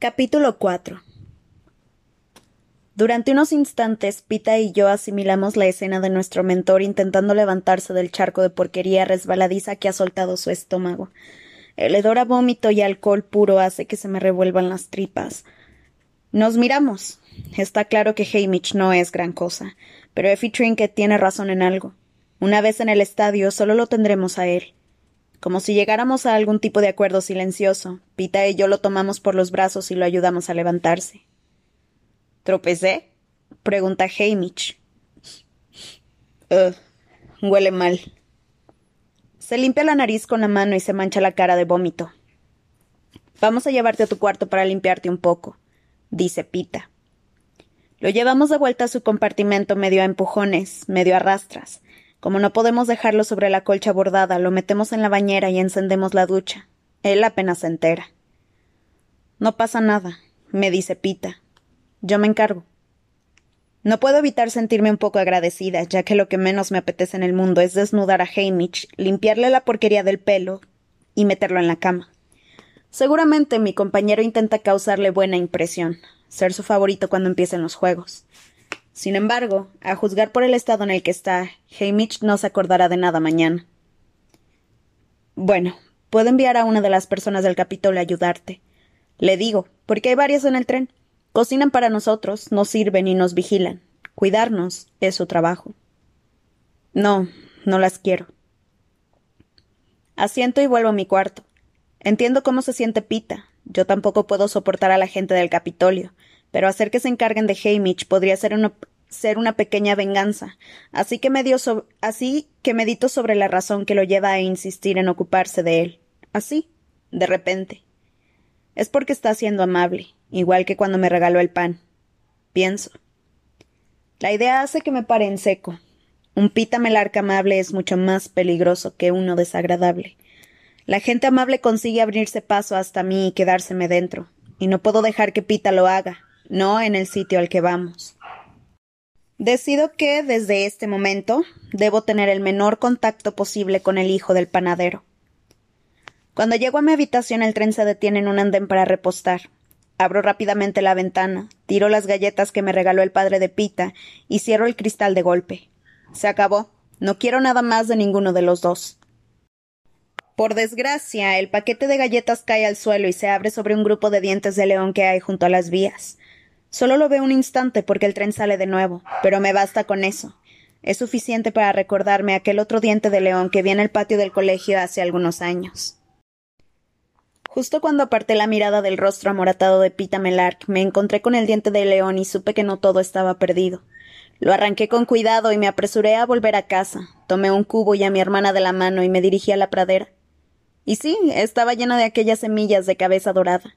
Capítulo 4 Durante unos instantes, Pita y yo asimilamos la escena de nuestro mentor intentando levantarse del charco de porquería resbaladiza que ha soltado su estómago. El hedor a vómito y alcohol puro hace que se me revuelvan las tripas. Nos miramos. Está claro que Hamish no es gran cosa, pero Effie Trinket tiene razón en algo. Una vez en el estadio solo lo tendremos a él. Como si llegáramos a algún tipo de acuerdo silencioso, Pita y yo lo tomamos por los brazos y lo ayudamos a levantarse. ¿Tropecé? pregunta Hamish. huele mal. Se limpia la nariz con la mano y se mancha la cara de vómito. Vamos a llevarte a tu cuarto para limpiarte un poco, dice Pita. Lo llevamos de vuelta a su compartimento medio a empujones, medio a rastras, como no podemos dejarlo sobre la colcha bordada, lo metemos en la bañera y encendemos la ducha. Él apenas se entera. No pasa nada, me dice Pita. Yo me encargo. No puedo evitar sentirme un poco agradecida, ya que lo que menos me apetece en el mundo es desnudar a Hamish, limpiarle la porquería del pelo y meterlo en la cama. Seguramente mi compañero intenta causarle buena impresión, ser su favorito cuando empiecen los juegos. Sin embargo, a juzgar por el estado en el que está, Hamish no se acordará de nada mañana. Bueno, puedo enviar a una de las personas del Capitolio a ayudarte. Le digo, porque hay varias en el tren. Cocinan para nosotros, nos sirven y nos vigilan. Cuidarnos es su trabajo. No, no las quiero. Asiento y vuelvo a mi cuarto. Entiendo cómo se siente Pita. Yo tampoco puedo soportar a la gente del Capitolio pero hacer que se encarguen de Hamish podría ser una, ser una pequeña venganza, así que, así que medito sobre la razón que lo lleva a insistir en ocuparse de él. Así, de repente. Es porque está siendo amable, igual que cuando me regaló el pan. Pienso. La idea hace que me pare en seco. Un pita melarca amable es mucho más peligroso que uno desagradable. La gente amable consigue abrirse paso hasta mí y quedárseme dentro, y no puedo dejar que Pita lo haga, no en el sitio al que vamos. Decido que, desde este momento, debo tener el menor contacto posible con el hijo del panadero. Cuando llego a mi habitación el tren se detiene en un andén para repostar. Abro rápidamente la ventana, tiro las galletas que me regaló el padre de Pita y cierro el cristal de golpe. Se acabó. No quiero nada más de ninguno de los dos. Por desgracia, el paquete de galletas cae al suelo y se abre sobre un grupo de dientes de león que hay junto a las vías. Solo lo veo un instante porque el tren sale de nuevo, pero me basta con eso. Es suficiente para recordarme aquel otro diente de león que vi en el patio del colegio hace algunos años. Justo cuando aparté la mirada del rostro amoratado de Pita Melark, me encontré con el diente de león y supe que no todo estaba perdido. Lo arranqué con cuidado y me apresuré a volver a casa. Tomé un cubo y a mi hermana de la mano y me dirigí a la pradera. Y sí, estaba llena de aquellas semillas de cabeza dorada.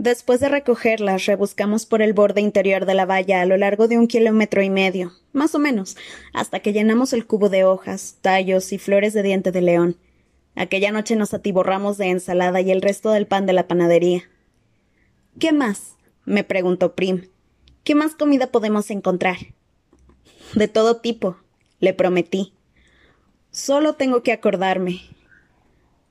Después de recogerlas, rebuscamos por el borde interior de la valla a lo largo de un kilómetro y medio, más o menos, hasta que llenamos el cubo de hojas, tallos y flores de diente de león. Aquella noche nos atiborramos de ensalada y el resto del pan de la panadería. ¿Qué más? me preguntó Prim. ¿Qué más comida podemos encontrar? De todo tipo, le prometí. Solo tengo que acordarme.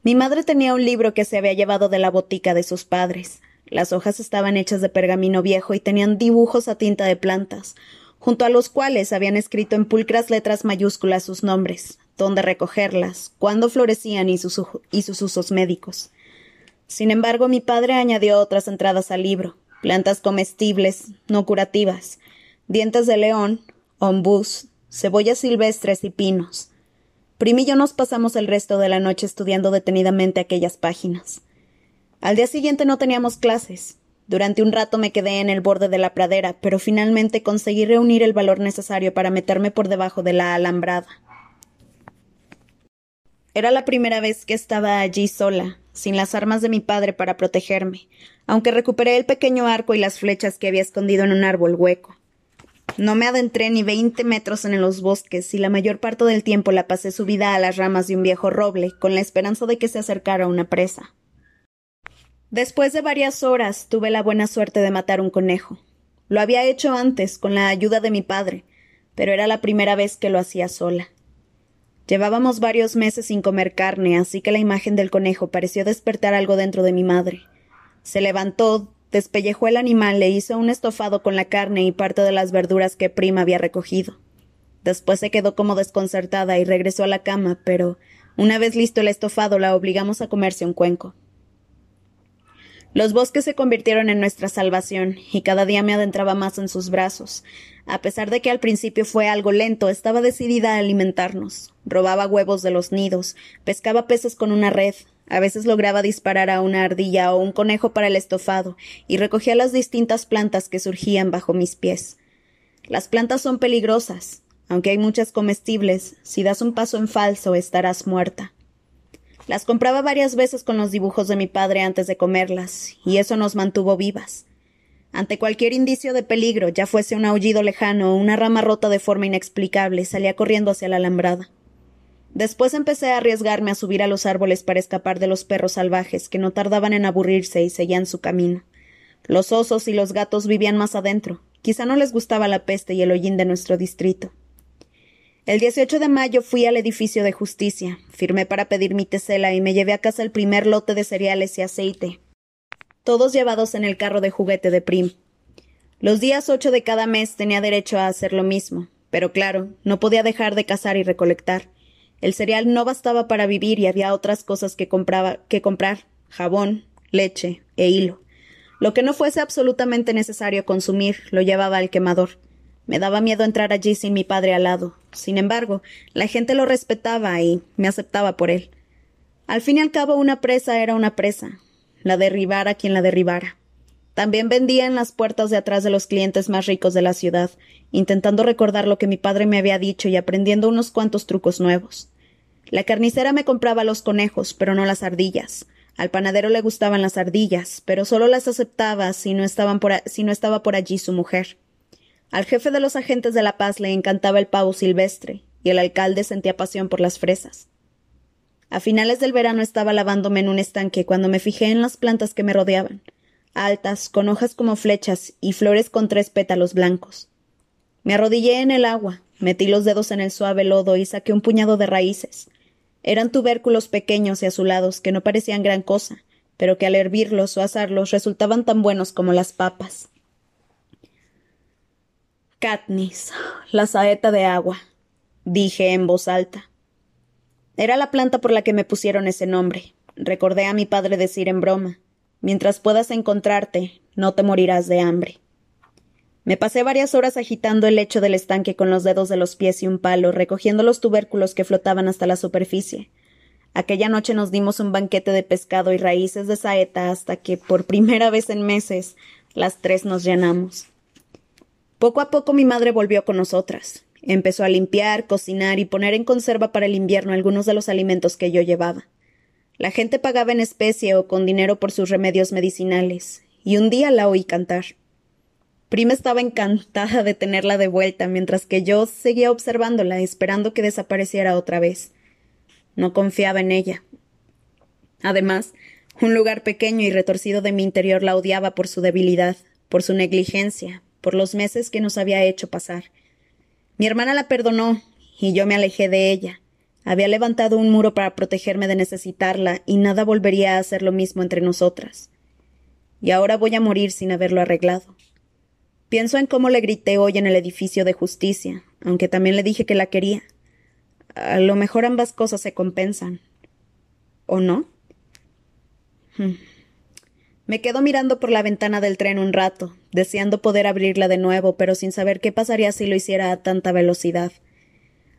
Mi madre tenía un libro que se había llevado de la botica de sus padres. Las hojas estaban hechas de pergamino viejo y tenían dibujos a tinta de plantas, junto a los cuales habían escrito en pulcras letras mayúsculas sus nombres, dónde recogerlas, cuándo florecían y sus, usos médicos. Sin embargo, mi padre añadió otras entradas al libro, plantas comestibles, no curativas, dientes de león, ombús, cebollas silvestres y pinos. Prim y yo nos pasamos el resto de la noche estudiando detenidamente aquellas páginas. Al día siguiente no teníamos clases. Durante un rato me quedé en el borde de la pradera, pero finalmente conseguí reunir el valor necesario para meterme por debajo de la alambrada. Era la primera vez que estaba allí sola, sin las armas de mi padre para protegerme, aunque recuperé el pequeño arco y las flechas que había escondido en un árbol hueco. No me adentré ni veinte metros en los bosques y la mayor parte del tiempo la pasé subida a las ramas de un viejo roble, con la esperanza de que se acercara una presa. Después de varias horas tuve la buena suerte de matar un conejo. Lo había hecho antes, con la ayuda de mi padre, pero era la primera vez que lo hacía sola. Llevábamos varios meses sin comer carne, así que la imagen del conejo pareció despertar algo dentro de mi madre. Se levantó, despellejó el animal, le hizo un estofado con la carne y parte de las verduras que Prim había recogido. Después se quedó como desconcertada y regresó a la cama, pero una vez listo el estofado la obligamos a comerse un cuenco. Los bosques se convirtieron en nuestra salvación, y cada día me adentraba más en sus brazos. A pesar de que al principio fue algo lento, estaba decidida a alimentarnos. Robaba huevos de los nidos, pescaba peces con una red, a veces lograba disparar a una ardilla o un conejo para el estofado, y recogía las distintas plantas que surgían bajo mis pies. Las plantas son peligrosas. Aunque hay muchas comestibles, si das un paso en falso estarás muerta. Las compraba varias veces con los dibujos de mi padre antes de comerlas, y eso nos mantuvo vivas. Ante cualquier indicio de peligro, ya fuese un aullido lejano o una rama rota de forma inexplicable, salía corriendo hacia la alambrada. Después empecé a arriesgarme a subir a los árboles para escapar de los perros salvajes que no tardaban en aburrirse y seguían su camino. Los osos y los gatos vivían más adentro. Quizá no les gustaba la peste y el hollín de nuestro distrito. El 18 de mayo fui al edificio de justicia, firmé para pedir mi tesela y me llevé a casa el primer lote de cereales y aceite, todos llevados en el carro de juguete de Prim. Los días ocho de cada mes tenía derecho a hacer lo mismo, pero claro, no podía dejar de cazar y recolectar. El cereal no bastaba para vivir y había otras cosas que compraba que comprar jabón, leche e hilo. Lo que no fuese absolutamente necesario consumir lo llevaba al quemador. Me daba miedo entrar allí sin mi padre al lado. Sin embargo, la gente lo respetaba y me aceptaba por él. Al fin y al cabo, una presa era una presa, la derribara quien la derribara. También vendía en las puertas de atrás de los clientes más ricos de la ciudad, intentando recordar lo que mi padre me había dicho y aprendiendo unos cuantos trucos nuevos. La carnicera me compraba los conejos, pero no las ardillas. Al panadero le gustaban las ardillas, pero solo las aceptaba si no, estaban si no estaba por allí su mujer. Al jefe de los agentes de la paz le encantaba el pavo silvestre, y el alcalde sentía pasión por las fresas. A finales del verano estaba lavándome en un estanque cuando me fijé en las plantas que me rodeaban, altas, con hojas como flechas y flores con tres pétalos blancos. Me arrodillé en el agua, metí los dedos en el suave lodo y saqué un puñado de raíces. Eran tubérculos pequeños y azulados que no parecían gran cosa, pero que al hervirlos o asarlos resultaban tan buenos como las papas. Katniss, la saeta de agua, dije en voz alta. Era la planta por la que me pusieron ese nombre. Recordé a mi padre decir en broma Mientras puedas encontrarte, no te morirás de hambre. Me pasé varias horas agitando el lecho del estanque con los dedos de los pies y un palo, recogiendo los tubérculos que flotaban hasta la superficie. Aquella noche nos dimos un banquete de pescado y raíces de saeta hasta que, por primera vez en meses, las tres nos llenamos. Poco a poco mi madre volvió con nosotras. Empezó a limpiar, cocinar y poner en conserva para el invierno algunos de los alimentos que yo llevaba. La gente pagaba en especie o con dinero por sus remedios medicinales, y un día la oí cantar. Prima estaba encantada de tenerla de vuelta, mientras que yo seguía observándola, esperando que desapareciera otra vez. No confiaba en ella. Además, un lugar pequeño y retorcido de mi interior la odiaba por su debilidad, por su negligencia, por los meses que nos había hecho pasar. Mi hermana la perdonó, y yo me alejé de ella. Había levantado un muro para protegerme de necesitarla, y nada volvería a hacer lo mismo entre nosotras. Y ahora voy a morir sin haberlo arreglado. Pienso en cómo le grité hoy en el edificio de justicia, aunque también le dije que la quería. A lo mejor ambas cosas se compensan. ¿O no? Hmm. Me quedo mirando por la ventana del tren un rato, deseando poder abrirla de nuevo, pero sin saber qué pasaría si lo hiciera a tanta velocidad.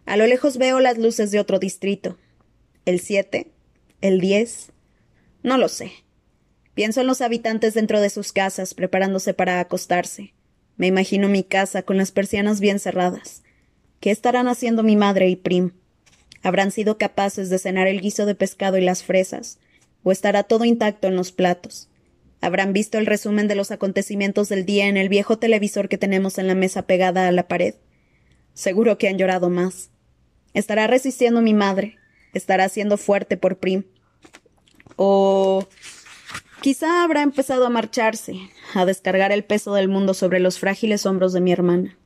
A lo lejos veo las luces de otro distrito. ¿El siete? ¿El diez? No lo sé. Pienso en los habitantes dentro de sus casas, preparándose para acostarse. Me imagino mi casa con las persianas bien cerradas. ¿Qué estarán haciendo mi madre y Prim? ¿Habrán sido capaces de cenar el guiso de pescado y las fresas? ¿O estará todo intacto en los platos? Habrán visto el resumen de los acontecimientos del día en el viejo televisor que tenemos en la mesa pegada a la pared. Seguro que han llorado más. ¿Estará resistiendo mi madre? ¿Estará siendo fuerte por Prim? O quizá habrá empezado a marcharse, a descargar el peso del mundo sobre los frágiles hombros de mi hermana.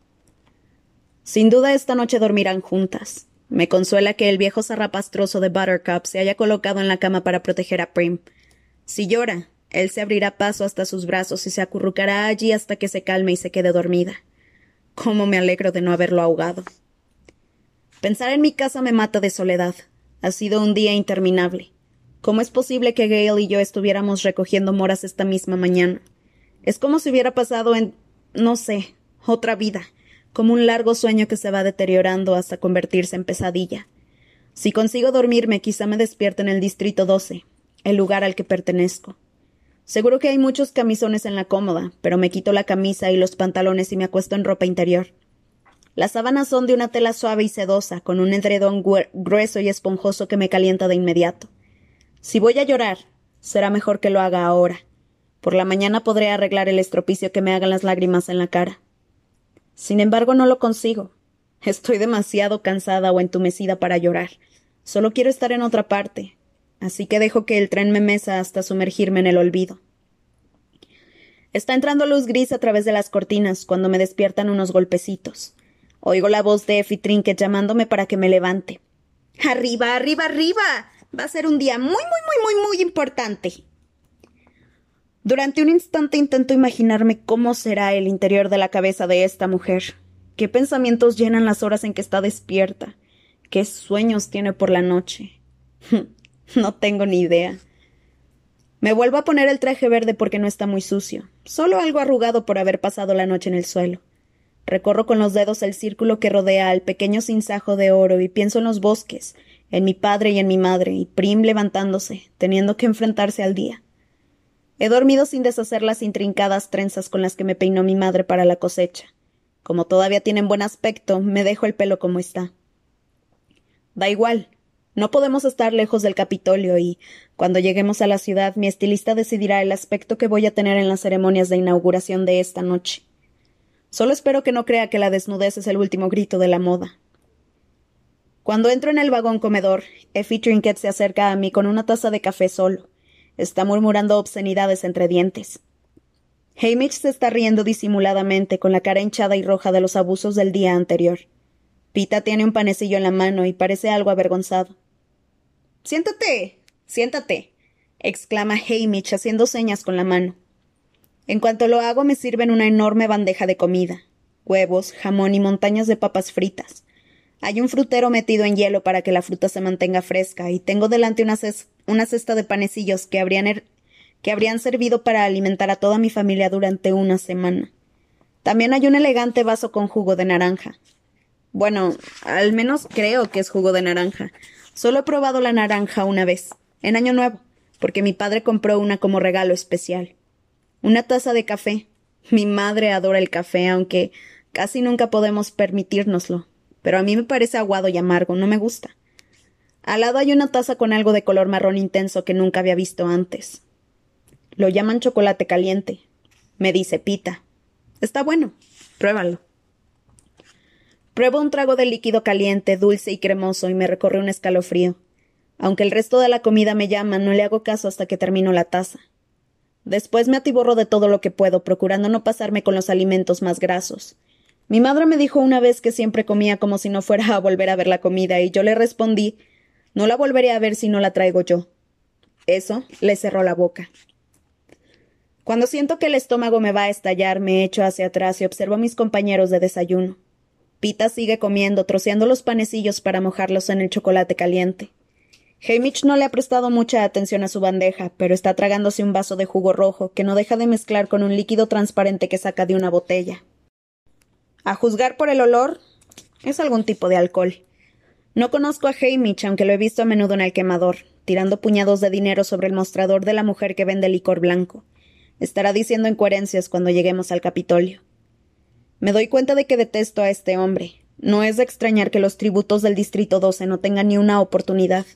Sin duda esta noche dormirán juntas. Me consuela que el viejo zarrapastroso de Buttercup se haya colocado en la cama para proteger a Prim. Si llora, él se abrirá paso hasta sus brazos y se acurrucará allí hasta que se calme y se quede dormida. Cómo me alegro de no haberlo ahogado. Pensar en mi casa me mata de soledad. Ha sido un día interminable. ¿Cómo es posible que Gail y yo estuviéramos recogiendo moras esta misma mañana? Es como si hubiera pasado en, no sé, otra vida, como un largo sueño que se va deteriorando hasta convertirse en pesadilla. Si consigo dormirme, quizá me despierte en el Distrito 12, el lugar al que pertenezco. Seguro que hay muchos camisones en la cómoda, pero me quito la camisa y los pantalones y me acuesto en ropa interior. Las sábanas son de una tela suave y sedosa, con un edredón grueso y esponjoso que me calienta de inmediato. Si voy a llorar, será mejor que lo haga ahora. Por la mañana podré arreglar el estropicio que me hagan las lágrimas en la cara. Sin embargo, no lo consigo. Estoy demasiado cansada o entumecida para llorar. Solo quiero estar en otra parte, así que dejo que el tren me mesa hasta sumergirme en el olvido. Está entrando luz gris a través de las cortinas cuando me despiertan unos golpecitos. Oigo la voz de Effie Trinket llamándome para que me levante. Arriba, arriba, arriba. Va a ser un día muy, muy, muy, muy, muy importante. Durante un instante intento imaginarme cómo será el interior de la cabeza de esta mujer. ¿Qué pensamientos llenan las horas en que está despierta? ¿Qué sueños tiene por la noche? No tengo ni idea. Me vuelvo a poner el traje verde porque no está muy sucio, solo algo arrugado por haber pasado la noche en el suelo. Recorro con los dedos el círculo que rodea al pequeño cinzajo de oro y pienso en los bosques, en mi padre y en mi madre, y Prim levantándose, teniendo que enfrentarse al día. He dormido sin deshacer las intrincadas trenzas con las que me peinó mi madre para la cosecha. Como todavía tienen buen aspecto, me dejo el pelo como está. Da igual, no podemos estar lejos del Capitolio y, cuando lleguemos a la ciudad, mi estilista decidirá el aspecto que voy a tener en las ceremonias de inauguración de esta noche. Solo espero que no crea que la desnudez es el último grito de la moda. Cuando entro en el vagón comedor, Effie Trinket se acerca a mí con una taza de café solo. Está murmurando obscenidades entre dientes. Hamish se está riendo disimuladamente, con la cara hinchada y roja de los abusos del día anterior. Pita tiene un panecillo en la mano y parece algo avergonzado. Siéntate. siéntate. exclama Hamish haciendo señas con la mano. En cuanto lo hago, me sirven una enorme bandeja de comida huevos, jamón y montañas de papas fritas. Hay un frutero metido en hielo para que la fruta se mantenga fresca, y tengo delante una, una cesta de panecillos que habrían, er que habrían servido para alimentar a toda mi familia durante una semana. También hay un elegante vaso con jugo de naranja. Bueno, al menos creo que es jugo de naranja. Solo he probado la naranja una vez, en Año Nuevo, porque mi padre compró una como regalo especial. Una taza de café. Mi madre adora el café, aunque casi nunca podemos permitírnoslo. Pero a mí me parece aguado y amargo, no me gusta. Al lado hay una taza con algo de color marrón intenso que nunca había visto antes. Lo llaman chocolate caliente. Me dice Pita. Está bueno. Pruébalo. Pruebo un trago de líquido caliente, dulce y cremoso, y me recorre un escalofrío. Aunque el resto de la comida me llama, no le hago caso hasta que termino la taza. Después me atiborro de todo lo que puedo, procurando no pasarme con los alimentos más grasos. Mi madre me dijo una vez que siempre comía como si no fuera a volver a ver la comida, y yo le respondí no la volveré a ver si no la traigo yo. Eso le cerró la boca. Cuando siento que el estómago me va a estallar, me echo hacia atrás y observo a mis compañeros de desayuno. Pita sigue comiendo, troceando los panecillos para mojarlos en el chocolate caliente. Hamish no le ha prestado mucha atención a su bandeja, pero está tragándose un vaso de jugo rojo que no deja de mezclar con un líquido transparente que saca de una botella. A juzgar por el olor, es algún tipo de alcohol. No conozco a Hamish, aunque lo he visto a menudo en el quemador, tirando puñados de dinero sobre el mostrador de la mujer que vende licor blanco. Estará diciendo incoherencias cuando lleguemos al Capitolio. Me doy cuenta de que detesto a este hombre. No es de extrañar que los tributos del Distrito 12 no tengan ni una oportunidad.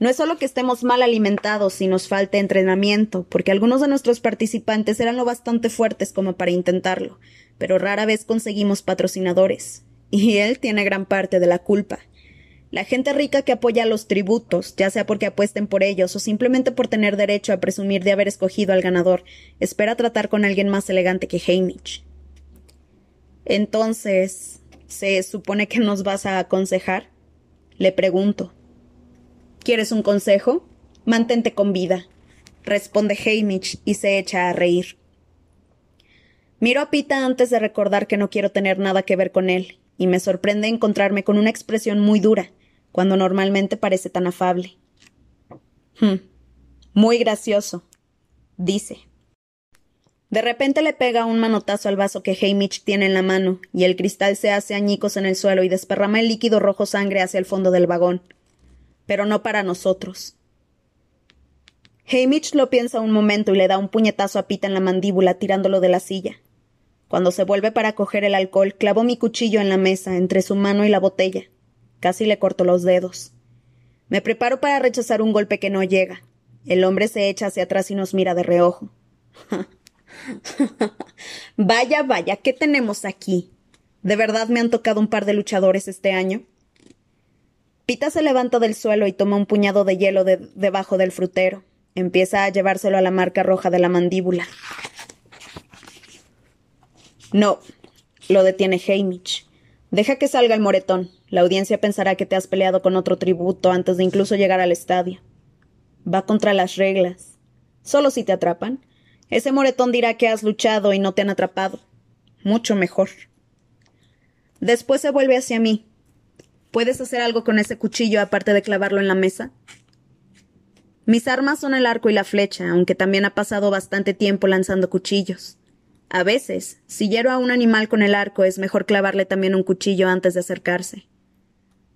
No es solo que estemos mal alimentados y nos falte entrenamiento, porque algunos de nuestros participantes eran lo bastante fuertes como para intentarlo, pero rara vez conseguimos patrocinadores. Y él tiene gran parte de la culpa. La gente rica que apoya a los tributos, ya sea porque apuesten por ellos o simplemente por tener derecho a presumir de haber escogido al ganador, espera tratar con alguien más elegante que. Entonces, ¿se supone que nos vas a aconsejar? Le pregunto. ¿Quieres un consejo? Mantente con vida. responde Hamish y se echa a reír. Miro a Pita antes de recordar que no quiero tener nada que ver con él, y me sorprende encontrarme con una expresión muy dura, cuando normalmente parece tan afable. Hmm. Muy gracioso, dice. De repente le pega un manotazo al vaso que Hamish tiene en la mano, y el cristal se hace añicos en el suelo y desparrama el líquido rojo sangre hacia el fondo del vagón. Pero no para nosotros. Hamish lo piensa un momento y le da un puñetazo a Pita en la mandíbula, tirándolo de la silla. Cuando se vuelve para coger el alcohol, clavo mi cuchillo en la mesa, entre su mano y la botella. Casi le corto los dedos. Me preparo para rechazar un golpe que no llega. El hombre se echa hacia atrás y nos mira de reojo. vaya, vaya, ¿qué tenemos aquí? ¿De verdad me han tocado un par de luchadores este año? Pita se levanta del suelo y toma un puñado de hielo de debajo del frutero. Empieza a llevárselo a la marca roja de la mandíbula. No, lo detiene Hamish. Deja que salga el moretón. La audiencia pensará que te has peleado con otro tributo antes de incluso llegar al estadio. Va contra las reglas. Solo si te atrapan. Ese moretón dirá que has luchado y no te han atrapado. Mucho mejor. Después se vuelve hacia mí. ¿Puedes hacer algo con ese cuchillo aparte de clavarlo en la mesa? Mis armas son el arco y la flecha, aunque también ha pasado bastante tiempo lanzando cuchillos. A veces, si hiero a un animal con el arco, es mejor clavarle también un cuchillo antes de acercarse.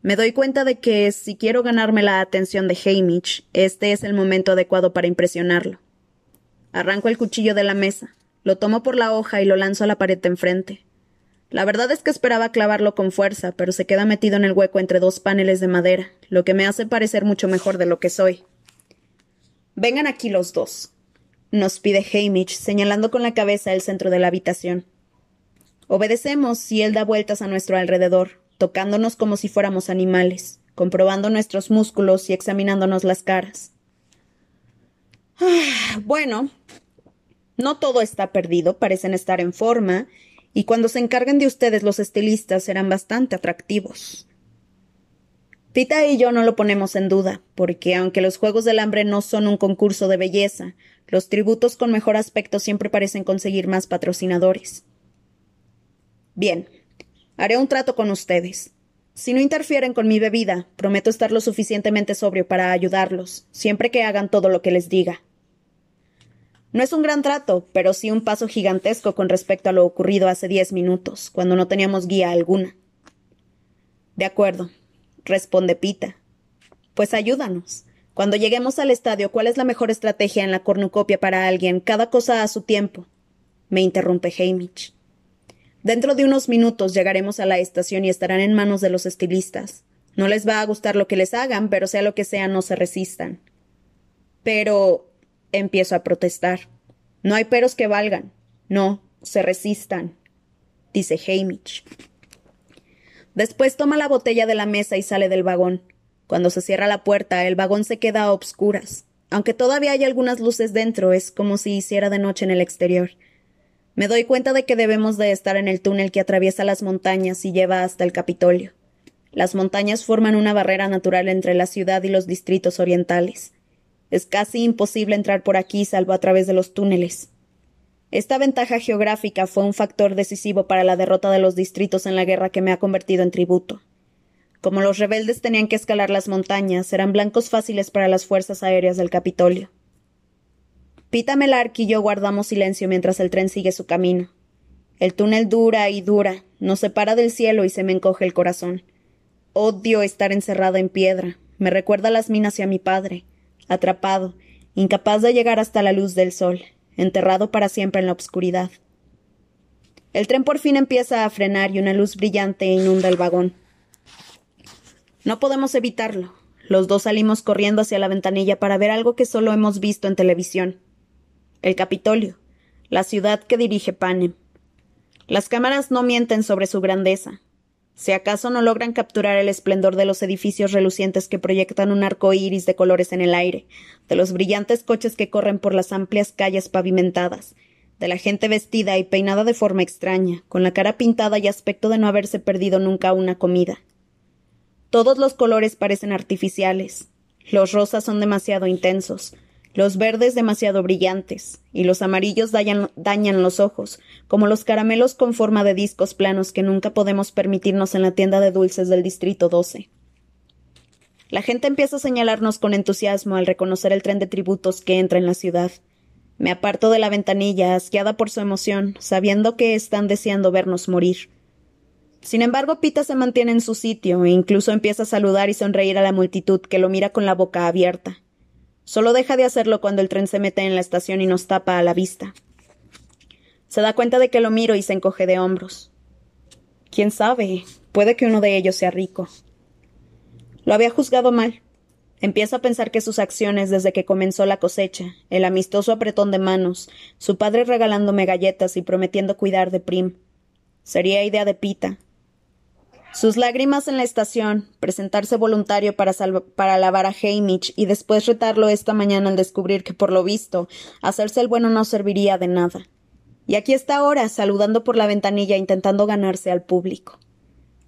Me doy cuenta de que, si quiero ganarme la atención de Hamish, este es el momento adecuado para impresionarlo. Arranco el cuchillo de la mesa, lo tomo por la hoja y lo lanzo a la pared de enfrente. La verdad es que esperaba clavarlo con fuerza, pero se queda metido en el hueco entre dos paneles de madera, lo que me hace parecer mucho mejor de lo que soy. Vengan aquí los dos, nos pide Hamish, señalando con la cabeza el centro de la habitación. Obedecemos y él da vueltas a nuestro alrededor, tocándonos como si fuéramos animales, comprobando nuestros músculos y examinándonos las caras. Ah, bueno, no todo está perdido, parecen estar en forma, y cuando se encarguen de ustedes los estilistas serán bastante atractivos. Pita y yo no lo ponemos en duda, porque aunque los Juegos del Hambre no son un concurso de belleza, los tributos con mejor aspecto siempre parecen conseguir más patrocinadores. Bien, haré un trato con ustedes. Si no interfieren con mi bebida, prometo estar lo suficientemente sobrio para ayudarlos, siempre que hagan todo lo que les diga. No es un gran trato, pero sí un paso gigantesco con respecto a lo ocurrido hace diez minutos, cuando no teníamos guía alguna. De acuerdo, responde Pita. Pues ayúdanos. Cuando lleguemos al estadio, ¿cuál es la mejor estrategia en la cornucopia para alguien? Cada cosa a su tiempo. Me interrumpe Hamish. Dentro de unos minutos llegaremos a la estación y estarán en manos de los estilistas. No les va a gustar lo que les hagan, pero sea lo que sea, no se resistan. Pero. Empiezo a protestar. No hay peros que valgan. No, se resistan, dice Hamish. Después toma la botella de la mesa y sale del vagón. Cuando se cierra la puerta, el vagón se queda a obscuras. Aunque todavía hay algunas luces dentro, es como si hiciera de noche en el exterior. Me doy cuenta de que debemos de estar en el túnel que atraviesa las montañas y lleva hasta el Capitolio. Las montañas forman una barrera natural entre la ciudad y los distritos orientales. Es casi imposible entrar por aquí salvo a través de los túneles. Esta ventaja geográfica fue un factor decisivo para la derrota de los distritos en la guerra que me ha convertido en tributo. Como los rebeldes tenían que escalar las montañas, eran blancos fáciles para las fuerzas aéreas del Capitolio. Pita Melark y yo guardamos silencio mientras el tren sigue su camino. El túnel dura y dura, nos separa del cielo y se me encoge el corazón. Odio estar encerrada en piedra. Me recuerda las minas y a mi padre, atrapado, incapaz de llegar hasta la luz del sol, enterrado para siempre en la oscuridad. El tren por fin empieza a frenar y una luz brillante inunda el vagón. No podemos evitarlo. Los dos salimos corriendo hacia la ventanilla para ver algo que solo hemos visto en televisión. El Capitolio, la ciudad que dirige Panem. Las cámaras no mienten sobre su grandeza. Si acaso no logran capturar el esplendor de los edificios relucientes que proyectan un arco iris de colores en el aire, de los brillantes coches que corren por las amplias calles pavimentadas, de la gente vestida y peinada de forma extraña, con la cara pintada y aspecto de no haberse perdido nunca una comida. Todos los colores parecen artificiales. Los rosas son demasiado intensos. Los verdes demasiado brillantes, y los amarillos dañan, los ojos, como los caramelos con forma de discos planos que nunca podemos permitirnos en la tienda de dulces del Distrito 12. La gente empieza a señalarnos con entusiasmo al reconocer el tren de tributos que entra en la ciudad. Me aparto de la ventanilla, asqueada por su emoción, sabiendo que están deseando vernos morir. Sin embargo, Pita se mantiene en su sitio e incluso empieza a saludar y sonreír a la multitud que lo mira con la boca abierta. Solo deja de hacerlo cuando el tren se mete en la estación y nos tapa a la vista. Se da cuenta de que lo miro y se encoge de hombros. Quién sabe, puede que uno de ellos sea rico. Lo había juzgado mal. Empieza a pensar que sus acciones desde que comenzó la cosecha, el amistoso apretón de manos, su padre regalándome galletas y prometiendo cuidar de Prim, sería idea de Pita, sus lágrimas en la estación, presentarse voluntario para, para lavar a Hamish y después retarlo esta mañana al descubrir que, por lo visto, hacerse el bueno no serviría de nada. Y aquí está ahora, saludando por la ventanilla, intentando ganarse al público.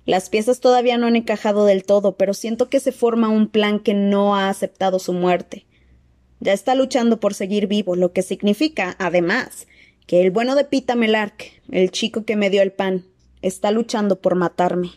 Las piezas todavía no han encajado del todo, pero siento que se forma un plan que no ha aceptado su muerte. Ya está luchando por seguir vivo, lo que significa, además, que el bueno de Pita Melark, el chico que me dio el pan, está luchando por matarme.